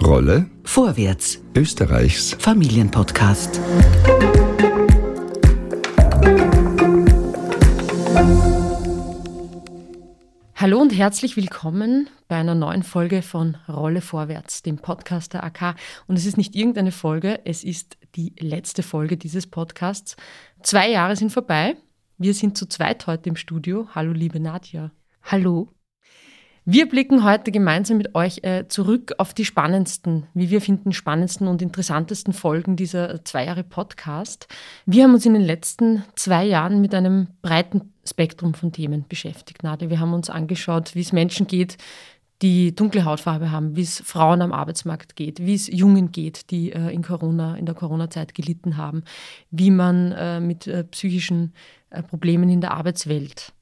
Rolle Vorwärts, Österreichs Familienpodcast. Hallo und herzlich willkommen bei einer neuen Folge von Rolle Vorwärts, dem Podcast der AK. Und es ist nicht irgendeine Folge, es ist die letzte Folge dieses Podcasts. Zwei Jahre sind vorbei. Wir sind zu zweit heute im Studio. Hallo, liebe Nadja. Hallo. Wir blicken heute gemeinsam mit euch äh, zurück auf die spannendsten, wie wir finden, spannendsten und interessantesten Folgen dieser zwei Jahre Podcast. Wir haben uns in den letzten zwei Jahren mit einem breiten Spektrum von Themen beschäftigt, Nadja. Wir haben uns angeschaut, wie es Menschen geht, die dunkle Hautfarbe haben, wie es Frauen am Arbeitsmarkt geht, wie es Jungen geht, die äh, in Corona, in der Corona-Zeit gelitten haben, wie man äh, mit äh, psychischen äh, Problemen in der Arbeitswelt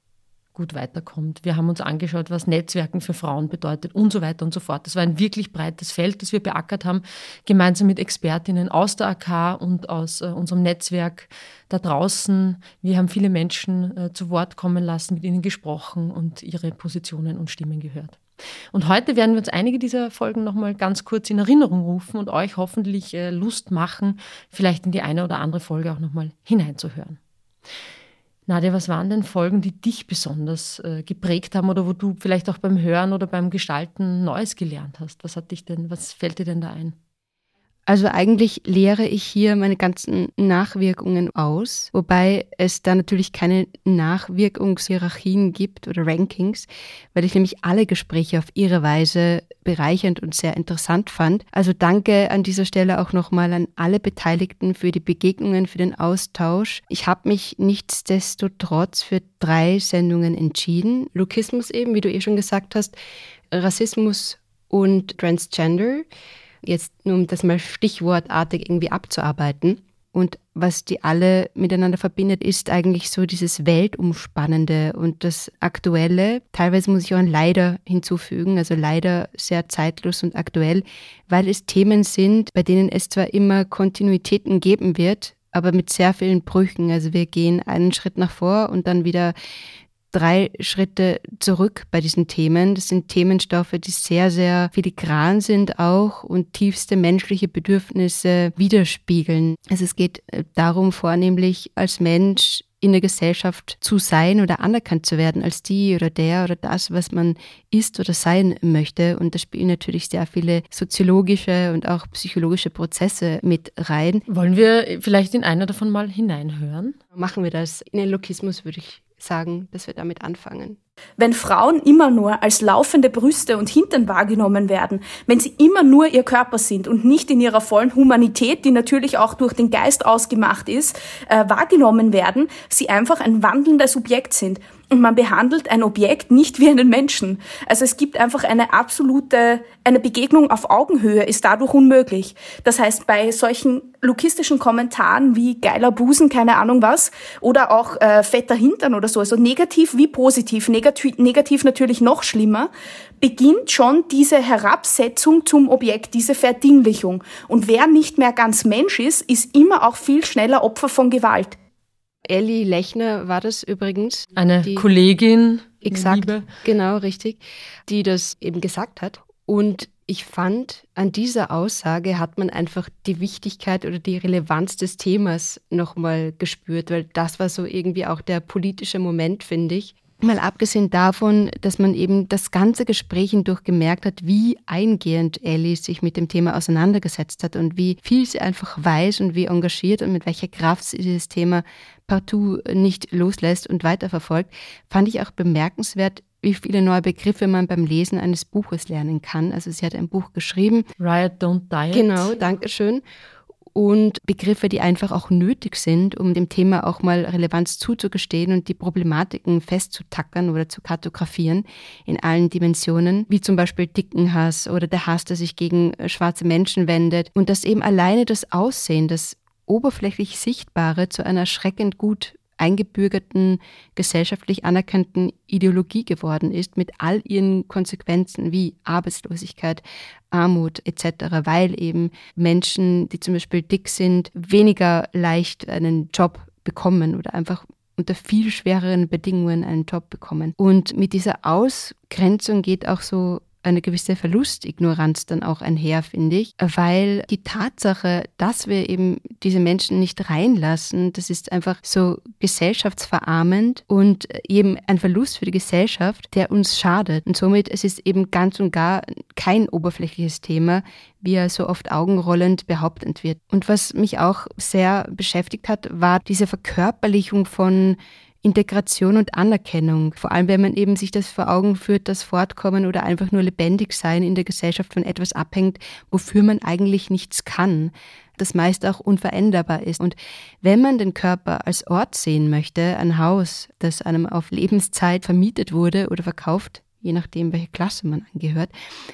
gut weiterkommt. Wir haben uns angeschaut, was Netzwerken für Frauen bedeutet und so weiter und so fort. Das war ein wirklich breites Feld, das wir beackert haben, gemeinsam mit Expertinnen aus der AK und aus äh, unserem Netzwerk da draußen. Wir haben viele Menschen äh, zu Wort kommen lassen, mit ihnen gesprochen und ihre Positionen und Stimmen gehört. Und heute werden wir uns einige dieser Folgen nochmal ganz kurz in Erinnerung rufen und euch hoffentlich äh, Lust machen, vielleicht in die eine oder andere Folge auch nochmal hineinzuhören. Nadja, was waren denn Folgen, die dich besonders äh, geprägt haben oder wo du vielleicht auch beim Hören oder beim Gestalten Neues gelernt hast? Was hat dich denn, was fällt dir denn da ein? Also eigentlich lehre ich hier meine ganzen Nachwirkungen aus, wobei es da natürlich keine Nachwirkungshierarchien gibt oder Rankings, weil ich nämlich alle Gespräche auf ihre Weise bereichernd und sehr interessant fand. Also danke an dieser Stelle auch nochmal an alle Beteiligten für die Begegnungen, für den Austausch. Ich habe mich nichtsdestotrotz für drei Sendungen entschieden. Lukismus eben, wie du eh schon gesagt hast, Rassismus und Transgender jetzt nur um das mal stichwortartig irgendwie abzuarbeiten. Und was die alle miteinander verbindet, ist eigentlich so dieses Weltumspannende und das Aktuelle. Teilweise muss ich auch ein Leider hinzufügen, also leider sehr zeitlos und aktuell, weil es Themen sind, bei denen es zwar immer Kontinuitäten geben wird, aber mit sehr vielen Brüchen. Also wir gehen einen Schritt nach vor und dann wieder drei Schritte zurück bei diesen Themen. Das sind Themenstoffe, die sehr, sehr filigran sind auch und tiefste menschliche Bedürfnisse widerspiegeln. Also es geht äh, darum, vornehmlich als Mensch in der Gesellschaft zu sein oder anerkannt zu werden als die oder der oder das, was man ist oder sein möchte. Und da spielen natürlich sehr viele soziologische und auch psychologische Prozesse mit rein. Wollen wir vielleicht in einer davon mal hineinhören? Machen wir das. In den Lokismus würde ich sagen, dass wir damit anfangen. Wenn Frauen immer nur als laufende Brüste und Hintern wahrgenommen werden, wenn sie immer nur ihr Körper sind und nicht in ihrer vollen Humanität, die natürlich auch durch den Geist ausgemacht ist, äh, wahrgenommen werden, sie einfach ein wandelndes Subjekt sind und man behandelt ein Objekt nicht wie einen Menschen. Also es gibt einfach eine absolute, eine Begegnung auf Augenhöhe ist dadurch unmöglich. Das heißt, bei solchen lukistischen Kommentaren wie geiler Busen, keine Ahnung was, oder auch äh, fetter Hintern oder so, also negativ wie positiv, negativ, negativ natürlich noch schlimmer, beginnt schon diese Herabsetzung zum Objekt, diese Verdinglichung. Und wer nicht mehr ganz Mensch ist, ist immer auch viel schneller Opfer von Gewalt. Elli Lechner war das übrigens. Eine die, Kollegin. Exakt, Liebe. genau, richtig, die das eben gesagt hat. Und ich fand, an dieser Aussage hat man einfach die Wichtigkeit oder die Relevanz des Themas nochmal gespürt, weil das war so irgendwie auch der politische Moment, finde ich. Mal abgesehen davon, dass man eben das ganze Gespräch hindurch gemerkt hat, wie eingehend Ellie sich mit dem Thema auseinandergesetzt hat und wie viel sie einfach weiß und wie engagiert und mit welcher Kraft sie dieses Thema partout nicht loslässt und weiterverfolgt, fand ich auch bemerkenswert, wie viele neue Begriffe man beim Lesen eines Buches lernen kann. Also sie hat ein Buch geschrieben. Riot Don't Diet. Genau, danke schön und Begriffe, die einfach auch nötig sind, um dem Thema auch mal Relevanz zuzugestehen und die Problematiken festzutackern oder zu kartografieren in allen Dimensionen, wie zum Beispiel Dickenhass oder der Hass, der sich gegen äh, schwarze Menschen wendet. Und dass eben alleine das Aussehen, das oberflächlich Sichtbare zu einer erschreckend gut eingebürgerten, gesellschaftlich anerkannten Ideologie geworden ist, mit all ihren Konsequenzen wie Arbeitslosigkeit, Armut etc., weil eben Menschen, die zum Beispiel dick sind, weniger leicht einen Job bekommen oder einfach unter viel schwereren Bedingungen einen Job bekommen. Und mit dieser Ausgrenzung geht auch so eine gewisse Verlustignoranz dann auch einher, finde ich, weil die Tatsache, dass wir eben diese Menschen nicht reinlassen, das ist einfach so gesellschaftsverarmend und eben ein Verlust für die Gesellschaft, der uns schadet. Und somit es ist eben ganz und gar kein oberflächliches Thema, wie er so oft augenrollend behauptet wird. Und was mich auch sehr beschäftigt hat, war diese Verkörperlichung von Integration und Anerkennung. Vor allem, wenn man eben sich das vor Augen führt, dass Fortkommen oder einfach nur lebendig sein in der Gesellschaft von etwas abhängt, wofür man eigentlich nichts kann, das meist auch unveränderbar ist. Und wenn man den Körper als Ort sehen möchte, ein Haus, das einem auf Lebenszeit vermietet wurde oder verkauft, je nachdem, welche Klasse man angehört,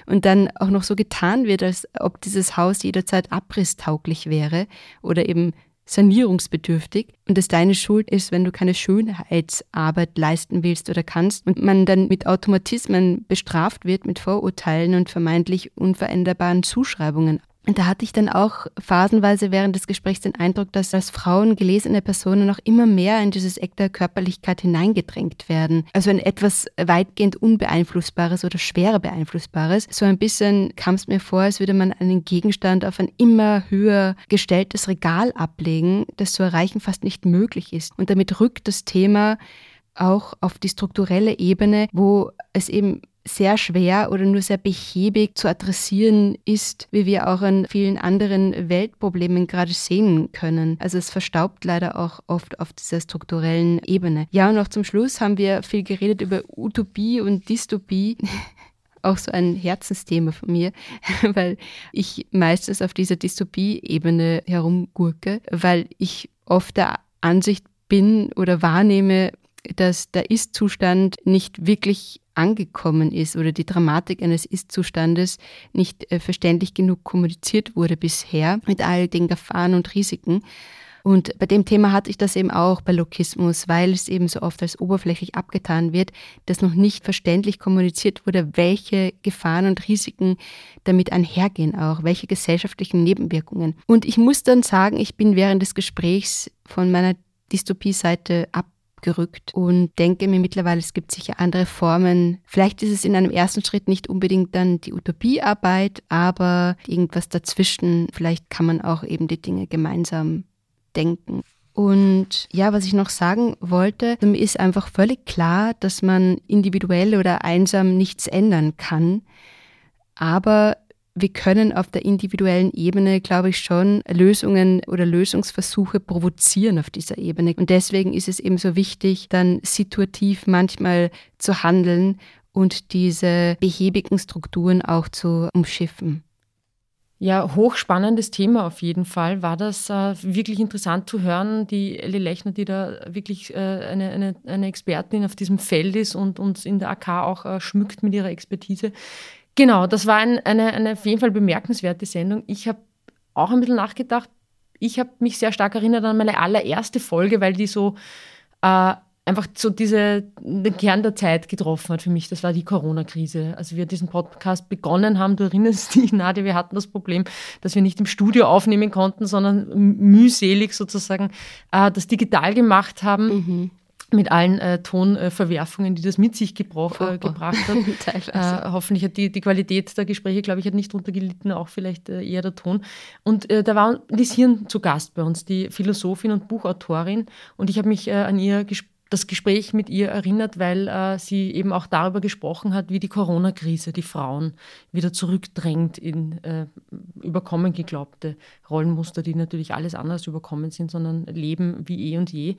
und dann auch noch so getan wird, als ob dieses Haus jederzeit abrisstauglich wäre oder eben sanierungsbedürftig und es deine Schuld ist, wenn du keine Schönheitsarbeit leisten willst oder kannst und man dann mit Automatismen bestraft wird, mit Vorurteilen und vermeintlich unveränderbaren Zuschreibungen. Und da hatte ich dann auch phasenweise während des Gesprächs den Eindruck, dass als Frauen gelesene Personen noch immer mehr in dieses Eck der Körperlichkeit hineingedrängt werden. Also ein etwas weitgehend unbeeinflussbares oder schwerer beeinflussbares. So ein bisschen kam es mir vor, als würde man einen Gegenstand auf ein immer höher gestelltes Regal ablegen, das zu erreichen fast nicht möglich ist. Und damit rückt das Thema auch auf die strukturelle Ebene, wo es eben sehr schwer oder nur sehr behäbig zu adressieren ist, wie wir auch an vielen anderen Weltproblemen gerade sehen können. Also es verstaubt leider auch oft auf dieser strukturellen Ebene. Ja, und noch zum Schluss haben wir viel geredet über Utopie und Dystopie. auch so ein Herzensthema von mir, weil ich meistens auf dieser Dystopie-Ebene herumgurke, weil ich oft der Ansicht bin oder wahrnehme, dass der Ist-Zustand nicht wirklich angekommen ist oder die Dramatik eines Ist-Zustandes nicht äh, verständlich genug kommuniziert wurde bisher mit all den Gefahren und Risiken. Und bei dem Thema hatte ich das eben auch bei Lokismus, weil es eben so oft als oberflächlich abgetan wird, dass noch nicht verständlich kommuniziert wurde, welche Gefahren und Risiken damit einhergehen auch, welche gesellschaftlichen Nebenwirkungen. Und ich muss dann sagen, ich bin während des Gesprächs von meiner Dystopie-Seite ab gerückt und denke mir mittlerweile, es gibt sicher andere Formen. Vielleicht ist es in einem ersten Schritt nicht unbedingt dann die Utopiearbeit, aber irgendwas dazwischen. Vielleicht kann man auch eben die Dinge gemeinsam denken. Und ja, was ich noch sagen wollte, mir ist einfach völlig klar, dass man individuell oder einsam nichts ändern kann. Aber wir können auf der individuellen Ebene, glaube ich, schon Lösungen oder Lösungsversuche provozieren auf dieser Ebene. Und deswegen ist es eben so wichtig, dann situativ manchmal zu handeln und diese behäbigen Strukturen auch zu umschiffen. Ja, hochspannendes Thema auf jeden Fall. War das äh, wirklich interessant zu hören, die Ellie Lechner, die da wirklich äh, eine, eine, eine Expertin auf diesem Feld ist und uns in der AK auch äh, schmückt mit ihrer Expertise. Genau, das war ein, eine, eine auf jeden Fall bemerkenswerte Sendung. Ich habe auch ein bisschen nachgedacht. Ich habe mich sehr stark erinnert an meine allererste Folge, weil die so äh, einfach so diese, den Kern der Zeit getroffen hat für mich. Das war die Corona-Krise. Als wir diesen Podcast begonnen haben, du erinnerst dich, Nadja, wir hatten das Problem, dass wir nicht im Studio aufnehmen konnten, sondern mühselig sozusagen äh, das digital gemacht haben. Mhm mit allen äh, Tonverwerfungen, die das mit sich äh, gebracht hat. äh, hoffentlich hat die, die Qualität der Gespräche, glaube ich, hat nicht drunter gelitten, auch vielleicht äh, eher der Ton. Und äh, da war Lies Hirn zu Gast bei uns, die Philosophin und Buchautorin. Und ich habe mich äh, an ihr gesprochen das Gespräch mit ihr erinnert, weil äh, sie eben auch darüber gesprochen hat, wie die Corona-Krise die Frauen wieder zurückdrängt in äh, überkommen geglaubte Rollenmuster, die natürlich alles anders überkommen sind, sondern leben wie eh und je.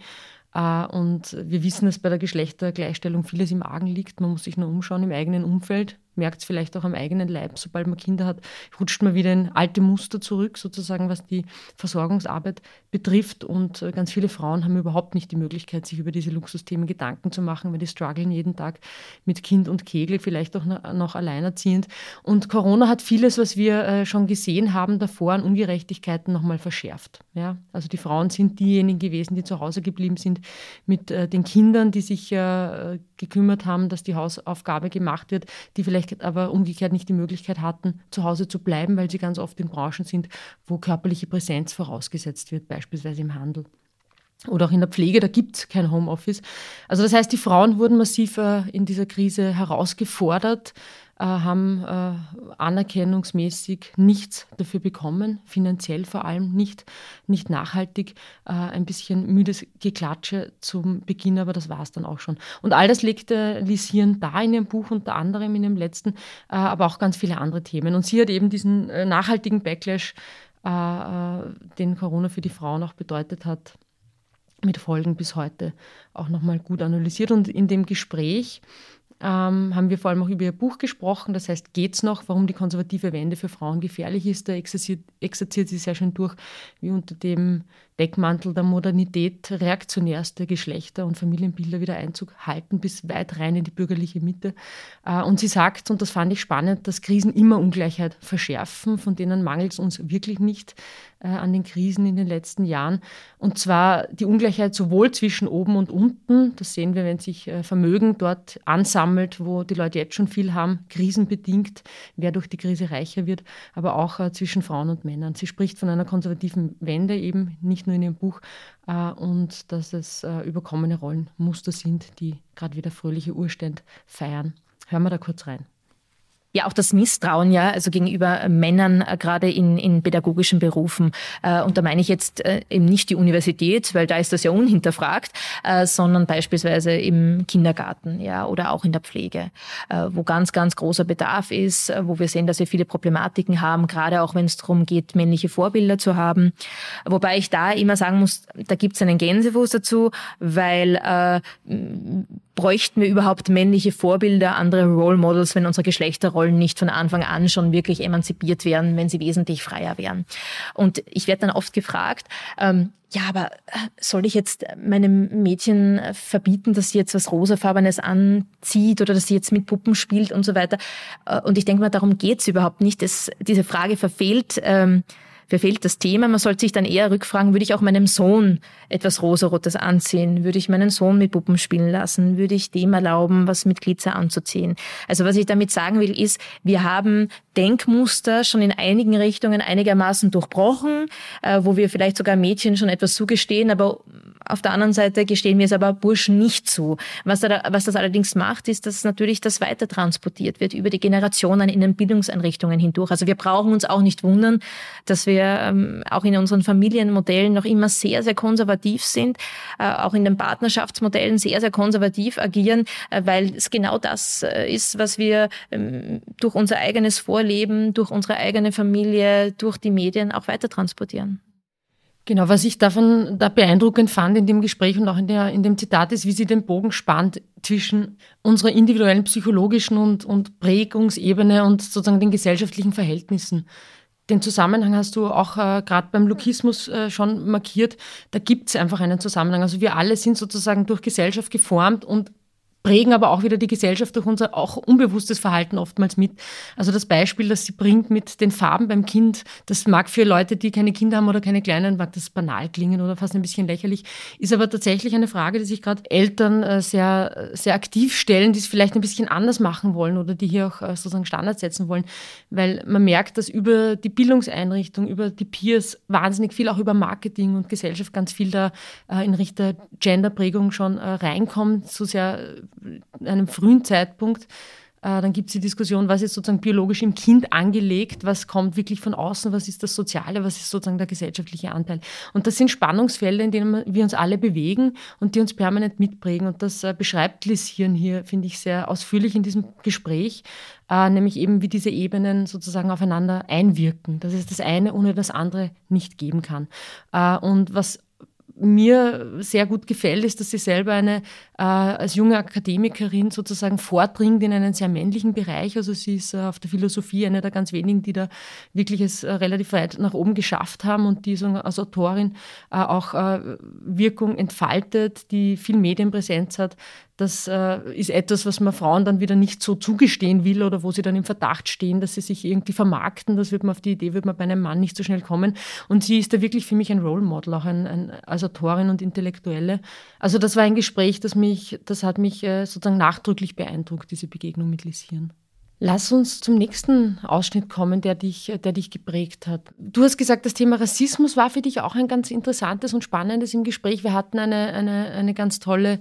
Äh, und wir wissen, dass bei der Geschlechtergleichstellung vieles im Argen liegt. Man muss sich nur umschauen im eigenen Umfeld, merkt es vielleicht auch am eigenen Leib. Sobald man Kinder hat, rutscht man wieder in alte Muster zurück, sozusagen, was die Versorgungsarbeit betrifft. Und äh, ganz viele Frauen haben überhaupt nicht die Möglichkeit, sich über diese Luxusthemen Gedanken zu machen, weil die strugglen jeden Tag mit Kind und Kegel, vielleicht auch noch alleinerziehend. Und Corona hat vieles, was wir äh, schon gesehen haben davor an Ungerechtigkeiten nochmal verschärft. Ja? Also die Frauen sind diejenigen gewesen, die zu Hause geblieben sind mit äh, den Kindern, die sich gekümmert haben, dass die Hausaufgabe gemacht wird, die vielleicht aber umgekehrt nicht die Möglichkeit hatten, zu Hause zu bleiben, weil sie ganz oft in Branchen sind, wo körperliche Präsenz vorausgesetzt wird, beispielsweise im Handel oder auch in der Pflege, da gibt es kein Homeoffice. Also das heißt, die Frauen wurden massiv in dieser Krise herausgefordert, äh, haben äh, anerkennungsmäßig nichts dafür bekommen, finanziell vor allem nicht, nicht nachhaltig. Äh, ein bisschen müdes Geklatsche zum Beginn, aber das war es dann auch schon. Und all das legt äh, Lies Hirn da in ihrem Buch, unter anderem in dem letzten, äh, aber auch ganz viele andere Themen. Und sie hat eben diesen äh, nachhaltigen Backlash, den Corona für die Frauen auch bedeutet hat, mit Folgen bis heute auch nochmal gut analysiert. Und in dem Gespräch ähm, haben wir vor allem auch über ihr Buch gesprochen. Das heißt, geht's noch, warum die konservative Wende für Frauen gefährlich ist? Da exerziert, exerziert sie sehr schön durch, wie unter dem Deckmantel der Modernität reaktionärste Geschlechter und Familienbilder wieder Einzug halten bis weit rein in die bürgerliche Mitte. Äh, und sie sagt, und das fand ich spannend, dass Krisen immer Ungleichheit verschärfen, von denen mangelt es uns wirklich nicht äh, an den Krisen in den letzten Jahren. Und zwar die Ungleichheit sowohl zwischen oben und unten, das sehen wir, wenn sich äh, Vermögen dort ansammelt, wo die Leute jetzt schon viel haben, krisenbedingt, wer durch die Krise reicher wird, aber auch zwischen Frauen und Männern. Sie spricht von einer konservativen Wende eben nicht nur in ihrem Buch, äh, und dass es äh, überkommene Rollenmuster sind, die gerade wieder fröhliche Urständ feiern. Hören wir da kurz rein ja auch das Misstrauen ja also gegenüber Männern äh, gerade in, in pädagogischen Berufen. Äh, und da meine ich jetzt äh, eben nicht die Universität, weil da ist das ja unhinterfragt, äh, sondern beispielsweise im Kindergarten ja oder auch in der Pflege, äh, wo ganz ganz großer Bedarf ist, äh, wo wir sehen, dass wir viele Problematiken haben, gerade auch wenn es darum geht, männliche Vorbilder zu haben, wobei ich da immer sagen muss, da gibt es einen Gänsefuß dazu, weil äh, bräuchten wir überhaupt männliche Vorbilder, andere Role Models, wenn unsere Geschlechterrollen nicht von Anfang an schon wirklich emanzipiert wären, wenn sie wesentlich freier wären. Und ich werde dann oft gefragt, ähm, ja, aber äh, soll ich jetzt meinem Mädchen verbieten, dass sie jetzt was Rosafarbenes anzieht oder dass sie jetzt mit Puppen spielt und so weiter? Äh, und ich denke mal, darum geht's überhaupt nicht. Das, diese Frage verfehlt. Ähm, verfehlt das Thema. Man sollte sich dann eher rückfragen, würde ich auch meinem Sohn etwas Rosarotes anziehen? Würde ich meinen Sohn mit Puppen spielen lassen? Würde ich dem erlauben, was mit Glitzer anzuziehen? Also was ich damit sagen will, ist, wir haben Denkmuster schon in einigen Richtungen einigermaßen durchbrochen, äh, wo wir vielleicht sogar Mädchen schon etwas zugestehen, aber auf der anderen Seite gestehen wir es aber Burschen nicht zu. Was, da, was das allerdings macht, ist, dass natürlich das weiter transportiert wird über die Generationen in den Bildungseinrichtungen hindurch. Also wir brauchen uns auch nicht wundern, dass wir ähm, auch in unseren Familienmodellen noch immer sehr, sehr konservativ sind, äh, auch in den Partnerschaftsmodellen sehr, sehr konservativ agieren, äh, weil es genau das äh, ist, was wir ähm, durch unser eigenes Vorleben, durch unsere eigene Familie, durch die Medien auch weiter transportieren. Genau, was ich davon da beeindruckend fand in dem Gespräch und auch in, der, in dem Zitat ist, wie sie den Bogen spannt zwischen unserer individuellen psychologischen und, und Prägungsebene und sozusagen den gesellschaftlichen Verhältnissen. Den Zusammenhang hast du auch äh, gerade beim Lukismus äh, schon markiert. Da gibt es einfach einen Zusammenhang. Also wir alle sind sozusagen durch Gesellschaft geformt und prägen aber auch wieder die Gesellschaft durch unser auch unbewusstes Verhalten oftmals mit. Also das Beispiel, das sie bringt mit den Farben beim Kind, das mag für Leute, die keine Kinder haben oder keine Kleinen, mag das banal klingen oder fast ein bisschen lächerlich, ist aber tatsächlich eine Frage, die sich gerade Eltern äh, sehr, sehr aktiv stellen, die es vielleicht ein bisschen anders machen wollen oder die hier auch äh, sozusagen Standards setzen wollen, weil man merkt, dass über die Bildungseinrichtung, über die Peers wahnsinnig viel, auch über Marketing und Gesellschaft ganz viel da äh, in Richtung Genderprägung schon reinkommt, so sehr einem frühen Zeitpunkt. Äh, dann gibt es die Diskussion, was ist sozusagen biologisch im Kind angelegt, was kommt wirklich von außen, was ist das Soziale, was ist sozusagen der gesellschaftliche Anteil. Und das sind Spannungsfelder, in denen wir uns alle bewegen und die uns permanent mitprägen. Und das äh, beschreibt Lisieren hier, finde ich, sehr ausführlich in diesem Gespräch, äh, nämlich eben, wie diese Ebenen sozusagen aufeinander einwirken, dass es das eine ohne das andere nicht geben kann. und was mir sehr gut gefällt, ist, dass sie selber eine, äh, als junge Akademikerin sozusagen vordringt in einen sehr männlichen Bereich. Also sie ist äh, auf der Philosophie eine der ganz wenigen, die da wirklich es äh, relativ weit nach oben geschafft haben und die so als Autorin äh, auch äh, Wirkung entfaltet, die viel Medienpräsenz hat, das äh, ist etwas, was man Frauen dann wieder nicht so zugestehen will oder wo sie dann im Verdacht stehen, dass sie sich irgendwie vermarkten. Das wird man auf die Idee, wird man bei einem Mann nicht so schnell kommen. Und sie ist da wirklich für mich ein Role Model, auch ein, ein, als Autorin und Intellektuelle. Also das war ein Gespräch, das mich, das hat mich äh, sozusagen nachdrücklich beeindruckt, diese Begegnung mit Lisieren. Lass uns zum nächsten Ausschnitt kommen, der dich, der dich geprägt hat. Du hast gesagt, das Thema Rassismus war für dich auch ein ganz interessantes und spannendes im Gespräch. Wir hatten eine, eine, eine ganz tolle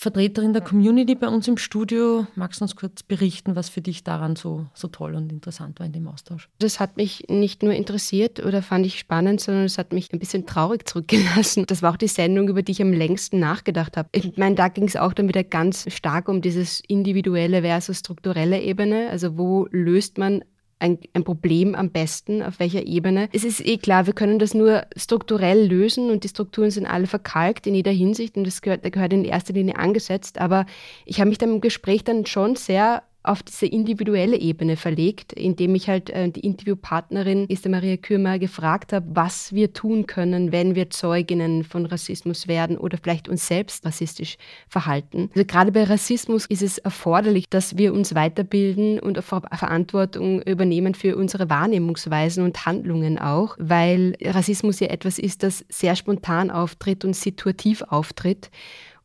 Vertreterin der Community bei uns im Studio. Magst du uns kurz berichten, was für dich daran so, so toll und interessant war in dem Austausch? Das hat mich nicht nur interessiert oder fand ich spannend, sondern es hat mich ein bisschen traurig zurückgelassen. Das war auch die Sendung, über die ich am längsten nachgedacht habe. Ich meine, da ging es auch dann wieder ganz stark um dieses individuelle versus strukturelle Ebene. Also wo löst man ein, ein, Problem am besten, auf welcher Ebene. Es ist eh klar, wir können das nur strukturell lösen und die Strukturen sind alle verkalkt in jeder Hinsicht und das gehört, da gehört in erster Linie angesetzt. Aber ich habe mich dann im Gespräch dann schon sehr auf diese individuelle Ebene verlegt, indem ich halt äh, die Interviewpartnerin Esther Maria Kürmer gefragt habe, was wir tun können, wenn wir Zeuginnen von Rassismus werden oder vielleicht uns selbst rassistisch verhalten. Also gerade bei Rassismus ist es erforderlich, dass wir uns weiterbilden und Verantwortung übernehmen für unsere Wahrnehmungsweisen und Handlungen auch, weil Rassismus ja etwas ist, das sehr spontan auftritt und situativ auftritt.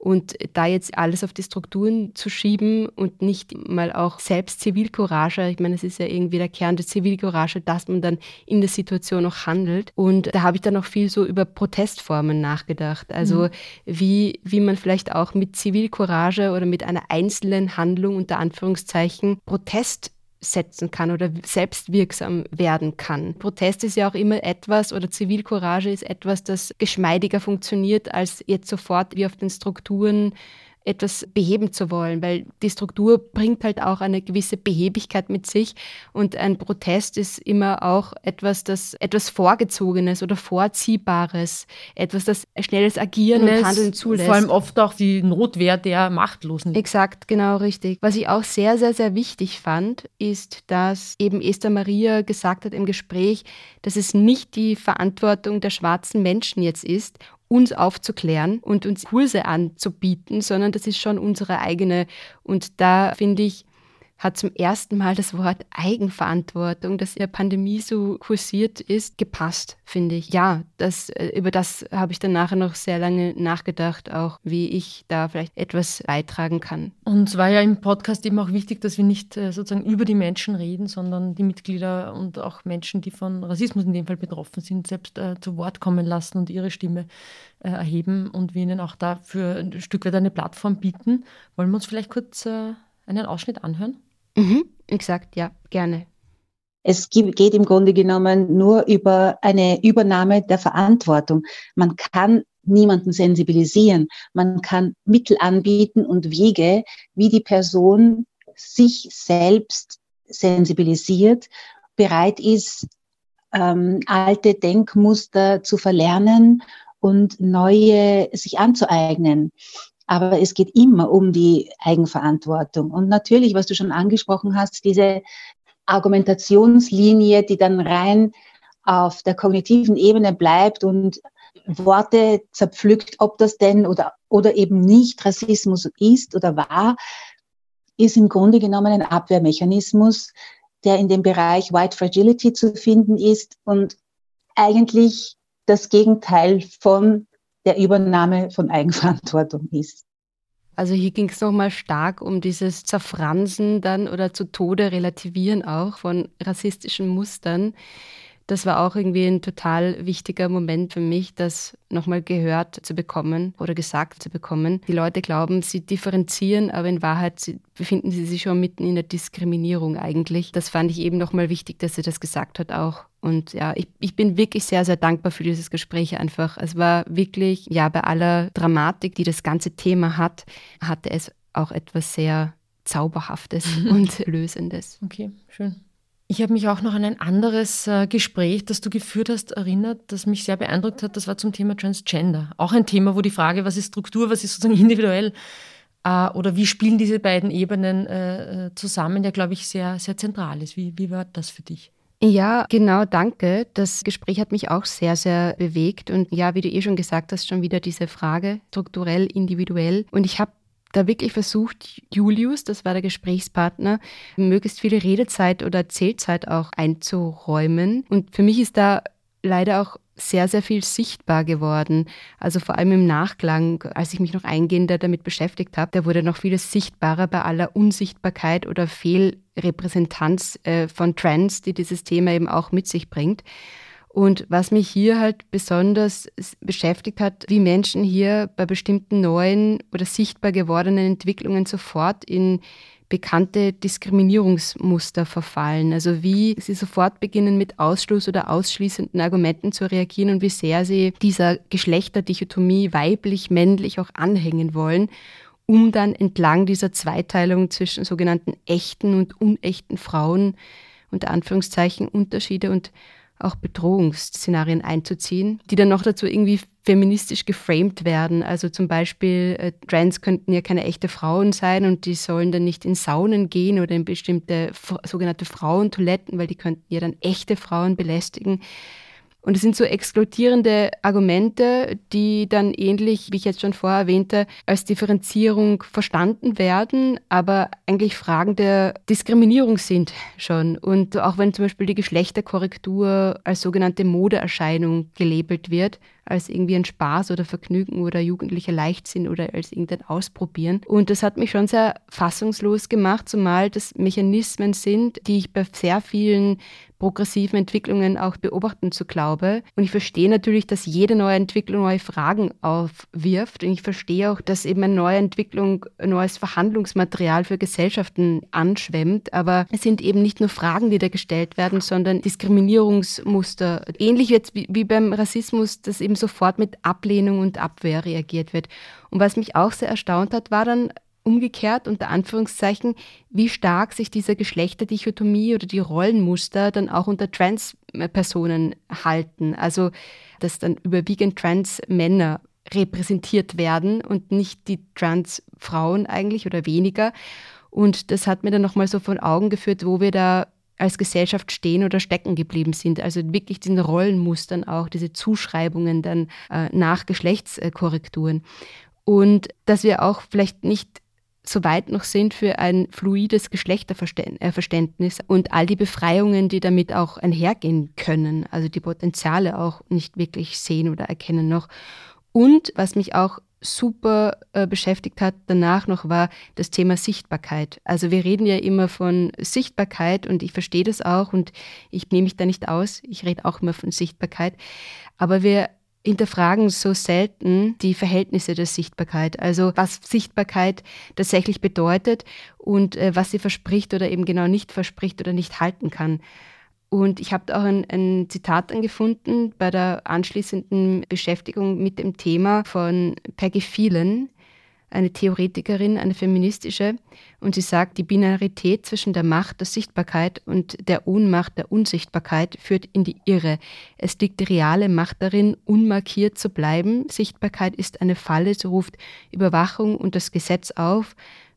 Und da jetzt alles auf die Strukturen zu schieben und nicht mal auch selbst Zivilcourage, ich meine, es ist ja irgendwie der Kern der Zivilcourage, dass man dann in der Situation auch handelt. Und da habe ich dann auch viel so über Protestformen nachgedacht. Also mhm. wie, wie man vielleicht auch mit Zivilcourage oder mit einer einzelnen Handlung unter Anführungszeichen Protest setzen kann oder selbstwirksam werden kann. Protest ist ja auch immer etwas oder Zivilcourage ist etwas, das geschmeidiger funktioniert als jetzt sofort wie auf den Strukturen etwas beheben zu wollen, weil die Struktur bringt halt auch eine gewisse Behebigkeit mit sich und ein Protest ist immer auch etwas, das etwas Vorgezogenes oder Vorziehbares, etwas, das schnelles Agieren und, Handeln zulässt. Vor allem oft auch die Notwehr der Machtlosen. Exakt, genau richtig. Was ich auch sehr, sehr, sehr wichtig fand, ist, dass eben Esther Maria gesagt hat im Gespräch, dass es nicht die Verantwortung der schwarzen Menschen jetzt ist, uns aufzuklären und uns Kurse anzubieten, sondern das ist schon unsere eigene. Und da finde ich, hat zum ersten Mal das Wort Eigenverantwortung, das in der Pandemie so kursiert ist, gepasst, finde ich. Ja, das, äh, über das habe ich dann nachher noch sehr lange nachgedacht, auch wie ich da vielleicht etwas beitragen kann. Und es war ja im Podcast eben auch wichtig, dass wir nicht äh, sozusagen über die Menschen reden, sondern die Mitglieder und auch Menschen, die von Rassismus in dem Fall betroffen sind, selbst äh, zu Wort kommen lassen und ihre Stimme äh, erheben und wir ihnen auch dafür ein Stück weit eine Plattform bieten. Wollen wir uns vielleicht kurz äh, einen Ausschnitt anhören? Mhm, exakt, ja, gerne. Es geht im Grunde genommen nur über eine Übernahme der Verantwortung. Man kann niemanden sensibilisieren. Man kann Mittel anbieten und Wege, wie die Person sich selbst sensibilisiert, bereit ist, ähm, alte Denkmuster zu verlernen und neue sich anzueignen. Aber es geht immer um die Eigenverantwortung. Und natürlich, was du schon angesprochen hast, diese Argumentationslinie, die dann rein auf der kognitiven Ebene bleibt und Worte zerpflückt, ob das denn oder, oder eben nicht Rassismus ist oder war, ist im Grunde genommen ein Abwehrmechanismus, der in dem Bereich White Fragility zu finden ist und eigentlich das Gegenteil von der Übernahme von Eigenverantwortung ist. Also hier ging es nochmal stark um dieses Zerfransen dann oder zu Tode relativieren auch von rassistischen Mustern das war auch irgendwie ein total wichtiger Moment für mich, das nochmal gehört zu bekommen oder gesagt zu bekommen. Die Leute glauben, sie differenzieren, aber in Wahrheit befinden sie sich schon mitten in der Diskriminierung eigentlich. Das fand ich eben nochmal wichtig, dass sie das gesagt hat auch. Und ja, ich, ich bin wirklich sehr, sehr dankbar für dieses Gespräch einfach. Es war wirklich, ja, bei aller Dramatik, die das ganze Thema hat, hatte es auch etwas sehr Zauberhaftes und Lösendes. Okay, schön. Ich habe mich auch noch an ein anderes äh, Gespräch, das du geführt hast, erinnert, das mich sehr beeindruckt hat. Das war zum Thema Transgender. Auch ein Thema, wo die Frage, was ist Struktur, was ist sozusagen individuell äh, oder wie spielen diese beiden Ebenen äh, zusammen, ja, glaube ich, sehr, sehr zentral ist. Wie, wie war das für dich? Ja, genau, danke. Das Gespräch hat mich auch sehr, sehr bewegt. Und ja, wie du eh schon gesagt hast, schon wieder diese Frage, strukturell, individuell. Und ich habe da wirklich versucht, Julius, das war der Gesprächspartner, möglichst viele Redezeit oder Erzählzeit auch einzuräumen. Und für mich ist da leider auch sehr, sehr viel sichtbar geworden. Also vor allem im Nachklang, als ich mich noch eingehender damit beschäftigt habe, da wurde noch vieles sichtbarer bei aller Unsichtbarkeit oder Fehlrepräsentanz äh, von Trends, die dieses Thema eben auch mit sich bringt. Und was mich hier halt besonders beschäftigt hat, wie Menschen hier bei bestimmten neuen oder sichtbar gewordenen Entwicklungen sofort in bekannte Diskriminierungsmuster verfallen. Also wie sie sofort beginnen mit Ausschluss oder ausschließenden Argumenten zu reagieren und wie sehr sie dieser Geschlechterdichotomie weiblich, männlich auch anhängen wollen, um dann entlang dieser Zweiteilung zwischen sogenannten echten und unechten Frauen unter Anführungszeichen Unterschiede und auch Bedrohungsszenarien einzuziehen, die dann noch dazu irgendwie feministisch geframed werden. Also zum Beispiel, äh, Trans könnten ja keine echte Frauen sein und die sollen dann nicht in Saunen gehen oder in bestimmte sogenannte Frauentoiletten, weil die könnten ja dann echte Frauen belästigen. Und es sind so exkludierende Argumente, die dann ähnlich, wie ich jetzt schon vorher erwähnte, als Differenzierung verstanden werden, aber eigentlich Fragen der Diskriminierung sind schon. Und auch wenn zum Beispiel die Geschlechterkorrektur als sogenannte Modeerscheinung gelabelt wird, als irgendwie ein Spaß oder Vergnügen oder jugendlicher Leichtsinn oder als irgendein Ausprobieren. Und das hat mich schon sehr fassungslos gemacht, zumal das Mechanismen sind, die ich bei sehr vielen progressiven Entwicklungen auch beobachten zu glaube. Und ich verstehe natürlich, dass jede neue Entwicklung neue Fragen aufwirft. Und ich verstehe auch, dass eben eine neue Entwicklung neues Verhandlungsmaterial für Gesellschaften anschwemmt. Aber es sind eben nicht nur Fragen, die da gestellt werden, sondern Diskriminierungsmuster. Ähnlich jetzt wie beim Rassismus, dass eben sofort mit Ablehnung und Abwehr reagiert wird. Und was mich auch sehr erstaunt hat, war dann umgekehrt unter Anführungszeichen, wie stark sich diese Geschlechterdichotomie oder die Rollenmuster dann auch unter Trans-Personen halten. Also, dass dann überwiegend Trans-Männer repräsentiert werden und nicht die Trans-Frauen eigentlich oder weniger. Und das hat mir dann nochmal so von Augen geführt, wo wir da als Gesellschaft stehen oder stecken geblieben sind. Also wirklich diesen Rollenmustern auch, diese Zuschreibungen dann äh, nach Geschlechtskorrekturen. Und dass wir auch vielleicht nicht so weit noch sind für ein fluides Geschlechterverständnis und all die Befreiungen, die damit auch einhergehen können, also die Potenziale auch nicht wirklich sehen oder erkennen noch. Und was mich auch super äh, beschäftigt hat danach noch war das Thema Sichtbarkeit. Also wir reden ja immer von Sichtbarkeit und ich verstehe das auch und ich nehme mich da nicht aus. Ich rede auch immer von Sichtbarkeit. Aber wir hinterfragen so selten die Verhältnisse der Sichtbarkeit, also was Sichtbarkeit tatsächlich bedeutet und äh, was sie verspricht oder eben genau nicht verspricht oder nicht halten kann. Und ich habe auch ein, ein Zitat angefunden bei der anschließenden Beschäftigung mit dem Thema von Peggy Phelan, eine Theoretikerin, eine feministische, und sie sagt, die Binarität zwischen der Macht der Sichtbarkeit und der Ohnmacht der Unsichtbarkeit führt in die Irre. Es liegt die reale Macht darin, unmarkiert zu bleiben. Sichtbarkeit ist eine Falle, so ruft Überwachung und das Gesetz auf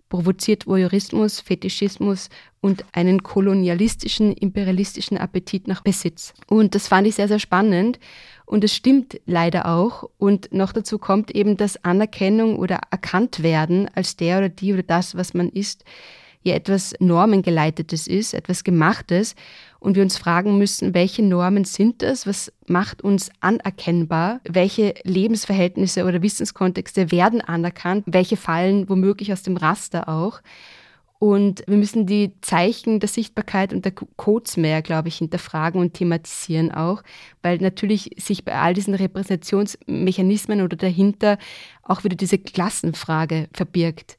provoziert Voyeurismus, Fetischismus und einen kolonialistischen, imperialistischen Appetit nach Besitz. Und das fand ich sehr, sehr spannend. Und es stimmt leider auch. Und noch dazu kommt eben, dass Anerkennung oder erkannt werden als der oder die oder das, was man ist, ja etwas Normengeleitetes ist, etwas Gemachtes. Und wir uns fragen müssen, welche Normen sind das? Was macht uns anerkennbar? Welche Lebensverhältnisse oder Wissenskontexte werden anerkannt? Welche fallen womöglich aus dem Raster auch? Und wir müssen die Zeichen der Sichtbarkeit und der Codes mehr, glaube ich, hinterfragen und thematisieren auch, weil natürlich sich bei all diesen Repräsentationsmechanismen oder dahinter auch wieder diese Klassenfrage verbirgt.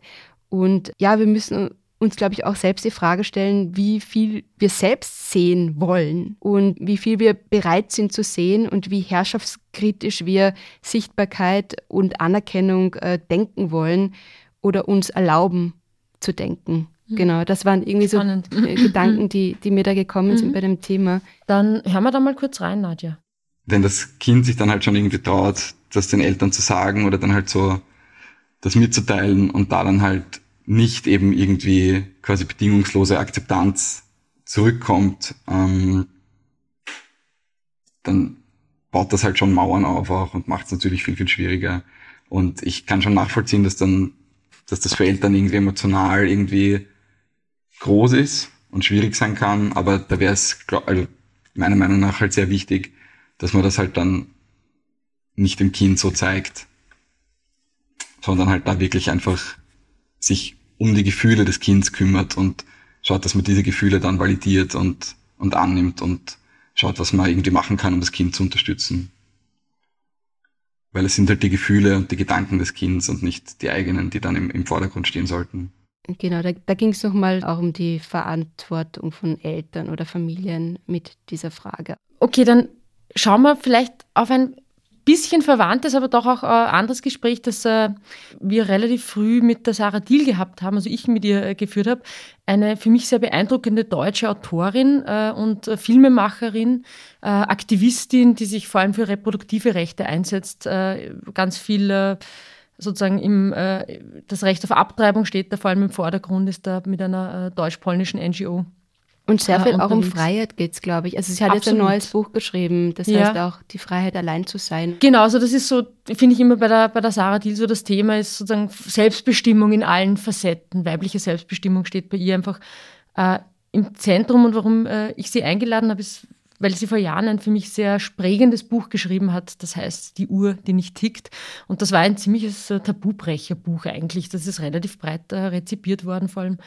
Und ja, wir müssen uns, glaube ich, auch selbst die Frage stellen, wie viel wir selbst sehen wollen und wie viel wir bereit sind zu sehen und wie herrschaftskritisch wir Sichtbarkeit und Anerkennung äh, denken wollen oder uns erlauben zu denken. Mhm. Genau, das waren irgendwie Spannend. so äh, Gedanken, die, die mir da gekommen mhm. sind bei dem Thema. Dann hören wir da mal kurz rein, Nadja. Wenn das Kind sich dann halt schon irgendwie traut, das den Eltern zu sagen oder dann halt so das mitzuteilen und da dann halt nicht eben irgendwie quasi bedingungslose Akzeptanz zurückkommt, ähm, dann baut das halt schon Mauern auf auch und macht es natürlich viel, viel schwieriger. Und ich kann schon nachvollziehen, dass dann dass das für Eltern irgendwie emotional irgendwie groß ist und schwierig sein kann, aber da wäre es also meiner Meinung nach halt sehr wichtig, dass man das halt dann nicht dem Kind so zeigt, sondern halt da wirklich einfach sich um die Gefühle des Kindes kümmert und schaut, dass man diese Gefühle dann validiert und, und annimmt und schaut, was man irgendwie machen kann, um das Kind zu unterstützen. Weil es sind halt die Gefühle und die Gedanken des Kindes und nicht die eigenen, die dann im, im Vordergrund stehen sollten. Genau, da, da ging es nochmal auch um die Verantwortung von Eltern oder Familien mit dieser Frage. Okay, dann schauen wir vielleicht auf ein bisschen verwandtes, aber doch auch ein anderes Gespräch, das äh, wir relativ früh mit der Sarah Diel gehabt haben, also ich mit ihr äh, geführt habe. Eine für mich sehr beeindruckende deutsche Autorin äh, und Filmemacherin, Aktivistin, die sich vor allem für reproduktive Rechte einsetzt, ganz viel sozusagen im, das Recht auf Abtreibung steht da vor allem im Vordergrund, ist da mit einer deutsch-polnischen NGO und sehr viel auch um Freiheit geht es, glaube ich. Also sie hat Absolut. jetzt ein neues Buch geschrieben, das ja. heißt auch die Freiheit allein zu sein. Genau, also das ist so, finde ich immer bei der, bei der Sarah Thiel so das Thema ist sozusagen Selbstbestimmung in allen Facetten. Weibliche Selbstbestimmung steht bei ihr einfach äh, im Zentrum und warum äh, ich sie eingeladen habe, ist, weil sie vor Jahren ein für mich sehr prägendes Buch geschrieben hat, das heißt Die Uhr, die nicht tickt. Und das war ein ziemliches äh, Tabubrecherbuch eigentlich. Das ist relativ breit äh, rezipiert worden, vor allem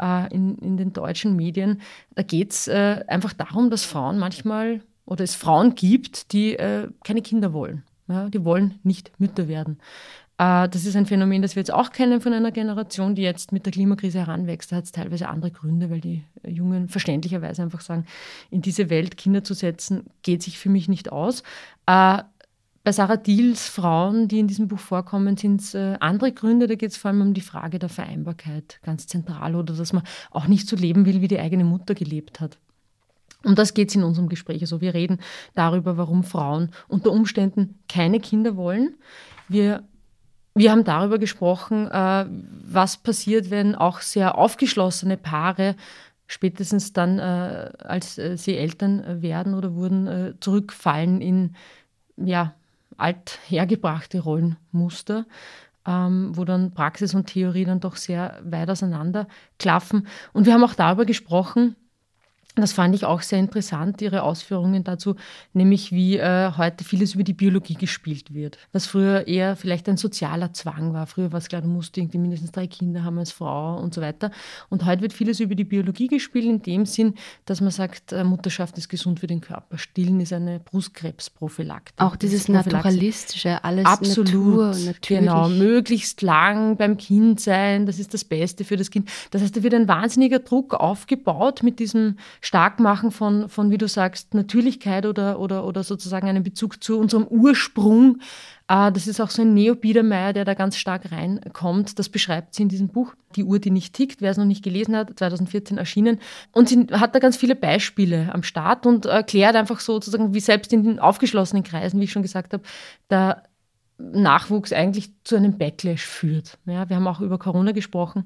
äh, in, in den deutschen Medien. Da geht es äh, einfach darum, dass Frauen manchmal oder es Frauen gibt, die äh, keine Kinder wollen. Ja, die wollen nicht Mütter werden. Äh, das ist ein Phänomen, das wir jetzt auch kennen von einer Generation, die jetzt mit der Klimakrise heranwächst. Da hat es teilweise andere Gründe, weil die Jungen verständlicherweise einfach sagen, in diese Welt Kinder zu setzen, geht sich für mich nicht aus. Äh, bei Sarah Diels Frauen, die in diesem Buch vorkommen, sind es äh, andere Gründe. Da geht es vor allem um die Frage der Vereinbarkeit, ganz zentral, oder dass man auch nicht so leben will, wie die eigene Mutter gelebt hat. Um das geht es in unserem Gespräch. Also wir reden darüber, warum Frauen unter Umständen keine Kinder wollen. Wir wir haben darüber gesprochen, äh, was passiert, wenn auch sehr aufgeschlossene Paare spätestens dann, äh, als äh, sie Eltern werden oder wurden, zurückfallen in ja, althergebrachte Rollenmuster, ähm, wo dann Praxis und Theorie dann doch sehr weit auseinander klaffen. Und wir haben auch darüber gesprochen, das fand ich auch sehr interessant, Ihre Ausführungen dazu, nämlich wie äh, heute vieles über die Biologie gespielt wird. Was früher eher vielleicht ein sozialer Zwang war. Früher war es klar, du musst irgendwie mindestens drei Kinder haben als Frau und so weiter. Und heute wird vieles über die Biologie gespielt, in dem Sinn, dass man sagt, äh, Mutterschaft ist gesund für den Körper. Stillen ist eine Brustkrebsprophylaktik. Auch dieses Naturalistische, alles Absolut, Natur, natürlich. Genau, möglichst lang beim Kind sein, das ist das Beste für das Kind. Das heißt, da wird ein wahnsinniger Druck aufgebaut mit diesem Starkmachen von, von, wie du sagst, Natürlichkeit oder, oder, oder sozusagen einen Bezug zu unserem Ursprung. Äh, das ist auch so ein Neo-Biedermeier, der da ganz stark reinkommt. Das beschreibt sie in diesem Buch, Die Uhr, die nicht tickt, wer es noch nicht gelesen hat, 2014 erschienen. Und sie hat da ganz viele Beispiele am Start und erklärt einfach sozusagen, wie selbst in den aufgeschlossenen Kreisen, wie ich schon gesagt habe, der Nachwuchs eigentlich zu einem Backlash führt. Ja, wir haben auch über Corona gesprochen.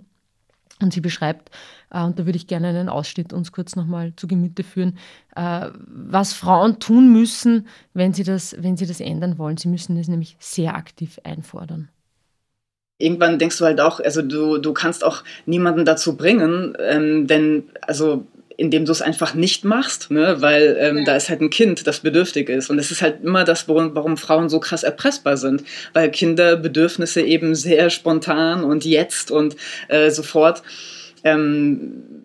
Und sie beschreibt, äh, und da würde ich gerne einen Ausschnitt uns kurz nochmal zu Gemüte führen, äh, was Frauen tun müssen, wenn sie, das, wenn sie das ändern wollen. Sie müssen das nämlich sehr aktiv einfordern irgendwann denkst du halt auch, also du, du kannst auch niemanden dazu bringen, ähm, denn also indem du es einfach nicht machst, ne? weil ähm, ja. da ist halt ein Kind, das bedürftig ist. Und es ist halt immer das, warum, warum Frauen so krass erpressbar sind, weil Kinderbedürfnisse eben sehr spontan und jetzt und äh, sofort ähm,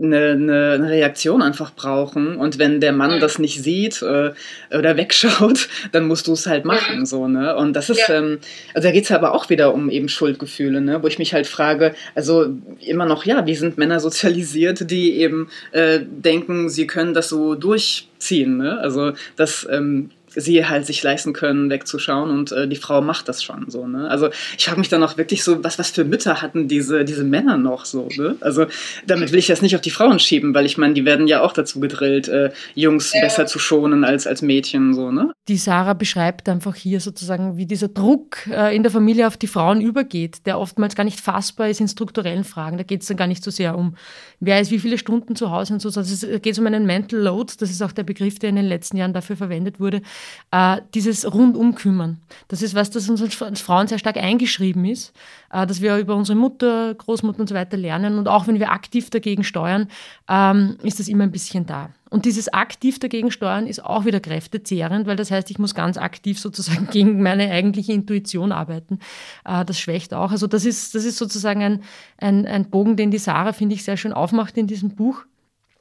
eine, eine, Reaktion einfach brauchen. Und wenn der Mann das nicht sieht äh, oder wegschaut, dann musst du es halt machen. So, ne? Und das ist, ja. ähm, also da geht es aber auch wieder um eben Schuldgefühle, ne? wo ich mich halt frage, also immer noch, ja, wie sind Männer sozialisiert, die eben äh, denken, sie können das so durchziehen. Ne? Also das ähm, sie halt sich leisten können, wegzuschauen und äh, die Frau macht das schon so. Ne? Also ich frage mich dann auch wirklich so, was, was für Mütter hatten diese, diese Männer noch so? Ne? Also damit will ich das nicht auf die Frauen schieben, weil ich meine, die werden ja auch dazu gedrillt, äh, Jungs besser zu schonen als, als Mädchen so. Ne? Die Sarah beschreibt einfach hier sozusagen, wie dieser Druck äh, in der Familie auf die Frauen übergeht, der oftmals gar nicht fassbar ist in strukturellen Fragen. Da geht es dann gar nicht so sehr um, wer ist wie viele Stunden zu Hause und so, sondern es geht um einen Mental Load, das ist auch der Begriff, der in den letzten Jahren dafür verwendet wurde, äh, dieses rundum kümmern. Das ist was, das uns als Frauen sehr stark eingeschrieben ist, äh, dass wir über unsere Mutter, Großmutter und so weiter lernen. Und auch wenn wir aktiv dagegen steuern, ähm, ist das immer ein bisschen da. Und dieses aktiv dagegen steuern ist auch wieder kräftezehrend, weil das heißt, ich muss ganz aktiv sozusagen gegen meine eigentliche Intuition arbeiten. Äh, das schwächt auch. Also das ist, das ist sozusagen ein, ein, ein Bogen, den die Sarah, finde ich, sehr schön aufmacht in diesem Buch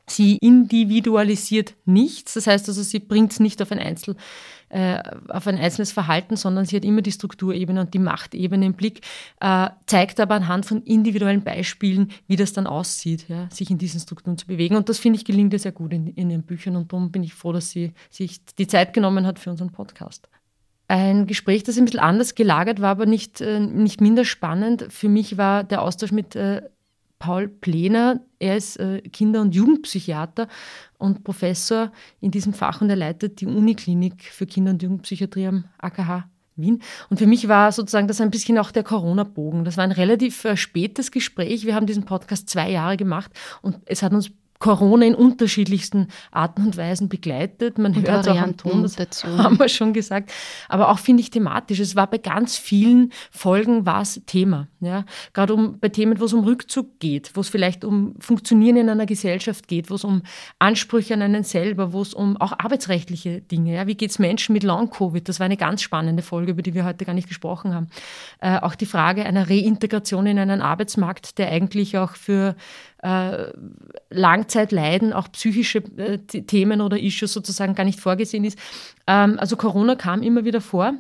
Sie individualisiert nichts, das heißt also, sie bringt es nicht auf ein, Einzel, äh, auf ein einzelnes Verhalten, sondern sie hat immer die Strukturebene und die Machtebene im Blick, äh, zeigt aber anhand von individuellen Beispielen, wie das dann aussieht, ja, sich in diesen Strukturen zu bewegen. Und das finde ich gelingt ihr sehr gut in, in ihren Büchern und darum bin ich froh, dass sie sich die Zeit genommen hat für unseren Podcast. Ein Gespräch, das ein bisschen anders gelagert war, aber nicht, äh, nicht minder spannend. Für mich war der Austausch mit äh, Paul Plener. Er ist äh, Kinder- und Jugendpsychiater und Professor in diesem Fach und er leitet die Uniklinik für Kinder- und Jugendpsychiatrie am AKH Wien. Und für mich war sozusagen das ein bisschen auch der Corona-Bogen. Das war ein relativ äh, spätes Gespräch. Wir haben diesen Podcast zwei Jahre gemacht und es hat uns Corona in unterschiedlichsten Arten und Weisen begleitet. Man hört es auch am Ton, das dazu. haben wir schon gesagt. Aber auch finde ich thematisch. Es war bei ganz vielen Folgen war es Thema. Ja? Gerade um, bei Themen, wo es um Rückzug geht, wo es vielleicht um Funktionieren in einer Gesellschaft geht, wo es um Ansprüche an einen selber, wo es um auch arbeitsrechtliche Dinge, ja? wie geht es Menschen mit Long-Covid? Das war eine ganz spannende Folge, über die wir heute gar nicht gesprochen haben. Äh, auch die Frage einer Reintegration in einen Arbeitsmarkt, der eigentlich auch für äh, Langzeitleiden, auch psychische äh, Themen oder Issues sozusagen gar nicht vorgesehen ist. Ähm, also Corona kam immer wieder vor.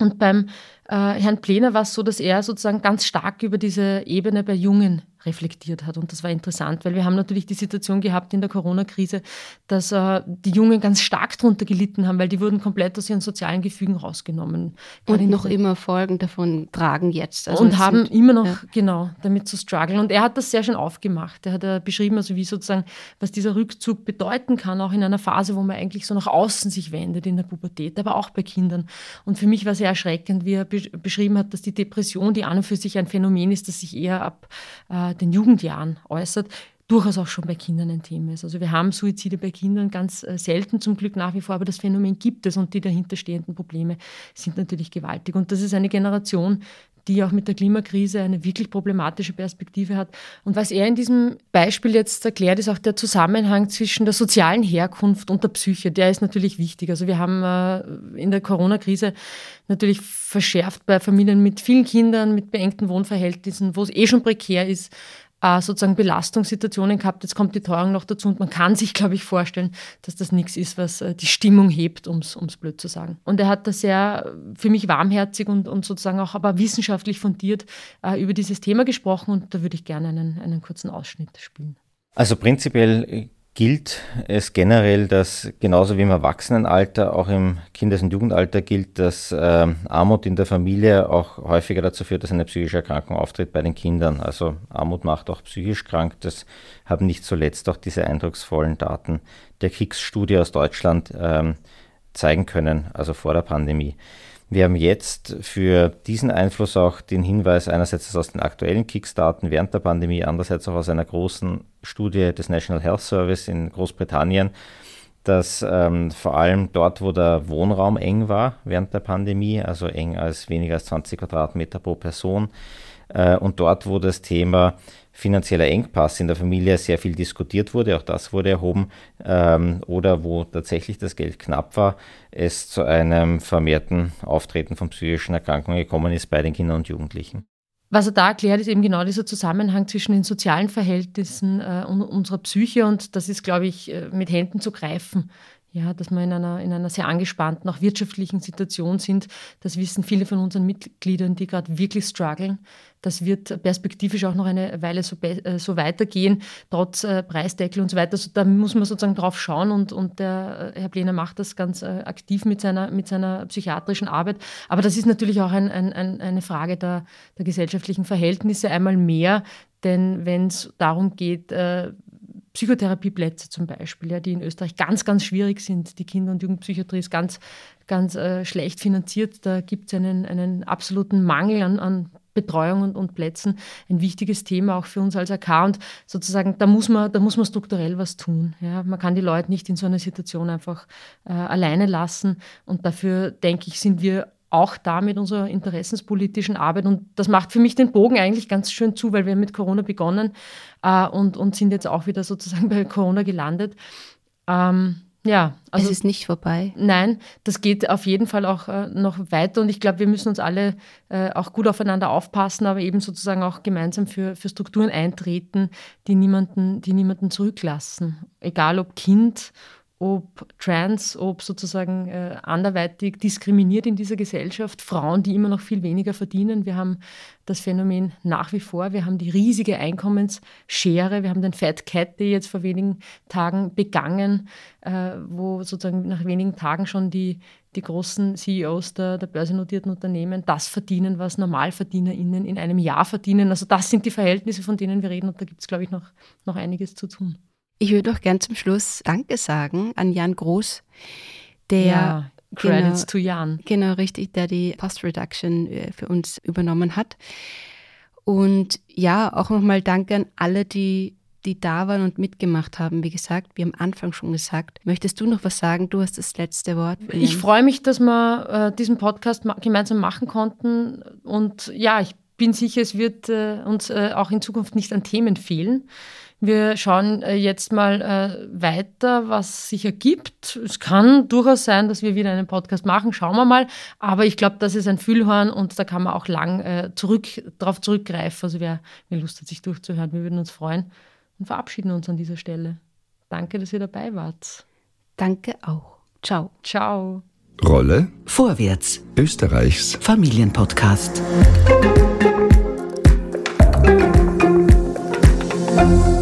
Und beim äh, Herrn Plener war es so, dass er sozusagen ganz stark über diese Ebene bei Jungen reflektiert hat. Und das war interessant, weil wir haben natürlich die Situation gehabt in der Corona-Krise, dass äh, die Jungen ganz stark darunter gelitten haben, weil die wurden komplett aus ihren sozialen Gefügen rausgenommen. Und noch immer Folgen davon tragen jetzt. Also und haben immer noch, ja. genau, damit zu strugglen. Und er hat das sehr schön aufgemacht. Er hat äh, beschrieben, also wie sozusagen, was dieser Rückzug bedeuten kann, auch in einer Phase, wo man eigentlich so nach außen sich wendet, in der Pubertät, aber auch bei Kindern. Und für mich war sehr erschreckend, wie er beschrieben hat, dass die Depression, die an und für sich ein Phänomen ist, das sich eher ab äh, den Jugendjahren äußert, durchaus auch schon bei Kindern ein Thema ist. Also wir haben Suizide bei Kindern ganz äh, selten zum Glück nach wie vor, aber das Phänomen gibt es und die dahinterstehenden Probleme sind natürlich gewaltig. Und das ist eine Generation, die auch mit der Klimakrise eine wirklich problematische Perspektive hat. Und was er in diesem Beispiel jetzt erklärt, ist auch der Zusammenhang zwischen der sozialen Herkunft und der Psyche. Der ist natürlich wichtig. Also wir haben äh, in der Corona-Krise natürlich verschärft bei Familien mit vielen Kindern, mit beengten Wohnverhältnissen, wo es eh schon prekär ist, äh, sozusagen Belastungssituationen gehabt. Jetzt kommt die Teuerung noch dazu und man kann sich, glaube ich, vorstellen, dass das nichts ist, was äh, die Stimmung hebt, um es blöd zu sagen. Und er hat da sehr für mich warmherzig und, und sozusagen auch aber wissenschaftlich fundiert äh, über dieses Thema gesprochen und da würde ich gerne einen, einen kurzen Ausschnitt spielen. Also prinzipiell gilt es generell, dass genauso wie im Erwachsenenalter, auch im Kindes- und Jugendalter gilt, dass äh, Armut in der Familie auch häufiger dazu führt, dass eine psychische Erkrankung auftritt bei den Kindern. Also Armut macht auch psychisch krank. Das haben nicht zuletzt auch diese eindrucksvollen Daten der Kriegsstudie aus Deutschland ähm, zeigen können, also vor der Pandemie. Wir haben jetzt für diesen Einfluss auch den Hinweis einerseits aus den aktuellen Kickstarten während der Pandemie, andererseits auch aus einer großen Studie des National Health Service in Großbritannien, dass ähm, vor allem dort, wo der Wohnraum eng war während der Pandemie, also eng als weniger als 20 Quadratmeter pro Person, äh, und dort, wo das Thema finanzieller Engpass in der Familie sehr viel diskutiert wurde, auch das wurde erhoben, ähm, oder wo tatsächlich das Geld knapp war, es zu einem vermehrten Auftreten von psychischen Erkrankungen gekommen ist bei den Kindern und Jugendlichen. Was er da erklärt, ist eben genau dieser Zusammenhang zwischen den sozialen Verhältnissen äh, und unserer Psyche und das ist, glaube ich, äh, mit Händen zu greifen ja, dass wir in einer, in einer sehr angespannten, auch wirtschaftlichen Situation sind. Das wissen viele von unseren Mitgliedern, die gerade wirklich strugglen. Das wird perspektivisch auch noch eine Weile so, äh, so weitergehen, trotz äh, Preisdeckel und so weiter. Also da muss man sozusagen drauf schauen und, und der äh, Herr Plener macht das ganz äh, aktiv mit seiner, mit seiner psychiatrischen Arbeit. Aber das ist natürlich auch ein, ein, ein, eine Frage der, der gesellschaftlichen Verhältnisse einmal mehr, denn wenn es darum geht, äh, Psychotherapieplätze zum Beispiel, ja, die in Österreich ganz, ganz schwierig sind. Die Kinder- und Jugendpsychiatrie ist ganz, ganz äh, schlecht finanziert. Da gibt es einen, einen absoluten Mangel an, an Betreuung und, und, Plätzen. Ein wichtiges Thema auch für uns als AK. Und sozusagen, da muss man, da muss man strukturell was tun. Ja. Man kann die Leute nicht in so einer Situation einfach äh, alleine lassen. Und dafür, denke ich, sind wir auch da mit unserer interessenspolitischen Arbeit. Und das macht für mich den Bogen eigentlich ganz schön zu, weil wir mit Corona begonnen äh, und, und sind jetzt auch wieder sozusagen bei Corona gelandet. Ähm, Ja, also es ist nicht vorbei. Nein, das geht auf jeden Fall auch äh, noch weiter und ich glaube, wir müssen uns alle äh, auch gut aufeinander aufpassen, aber eben sozusagen auch gemeinsam für, für Strukturen eintreten, die niemanden, die niemanden zurücklassen. Egal ob Kind ob trans, ob sozusagen äh, anderweitig diskriminiert in dieser Gesellschaft, Frauen, die immer noch viel weniger verdienen. Wir haben das Phänomen nach wie vor. Wir haben die riesige Einkommensschere. Wir haben den Fat Cat, der jetzt vor wenigen Tagen begangen, äh, wo sozusagen nach wenigen Tagen schon die, die großen CEOs der, der börsennotierten Unternehmen das verdienen, was NormalverdienerInnen in einem Jahr verdienen. Also das sind die Verhältnisse, von denen wir reden und da gibt es, glaube ich, noch, noch einiges zu tun. Ich würde noch gern zum Schluss Danke sagen an Jan Groß, der ja, Credits genau, to Jan. Genau, richtig, der die Post Reduction äh, für uns übernommen hat. Und ja, auch nochmal Danke an alle, die, die da waren und mitgemacht haben. Wie gesagt, wie am Anfang schon gesagt. Möchtest du noch was sagen? Du hast das letzte Wort. Ich freue mich, dass wir äh, diesen Podcast ma gemeinsam machen konnten. Und ja, ich bin sicher, es wird äh, uns äh, auch in Zukunft nicht an Themen fehlen. Wir schauen äh, jetzt mal äh, weiter, was sich ergibt. Es kann durchaus sein, dass wir wieder einen Podcast machen, schauen wir mal. Aber ich glaube, das ist ein Füllhorn und da kann man auch lang äh, zurück, darauf zurückgreifen. Also wer, wer Lust hat, sich durchzuhören, wir würden uns freuen und verabschieden uns an dieser Stelle. Danke, dass ihr dabei wart. Danke auch. Ciao. Ciao. Rolle Vorwärts. Österreichs Familienpodcast. Musik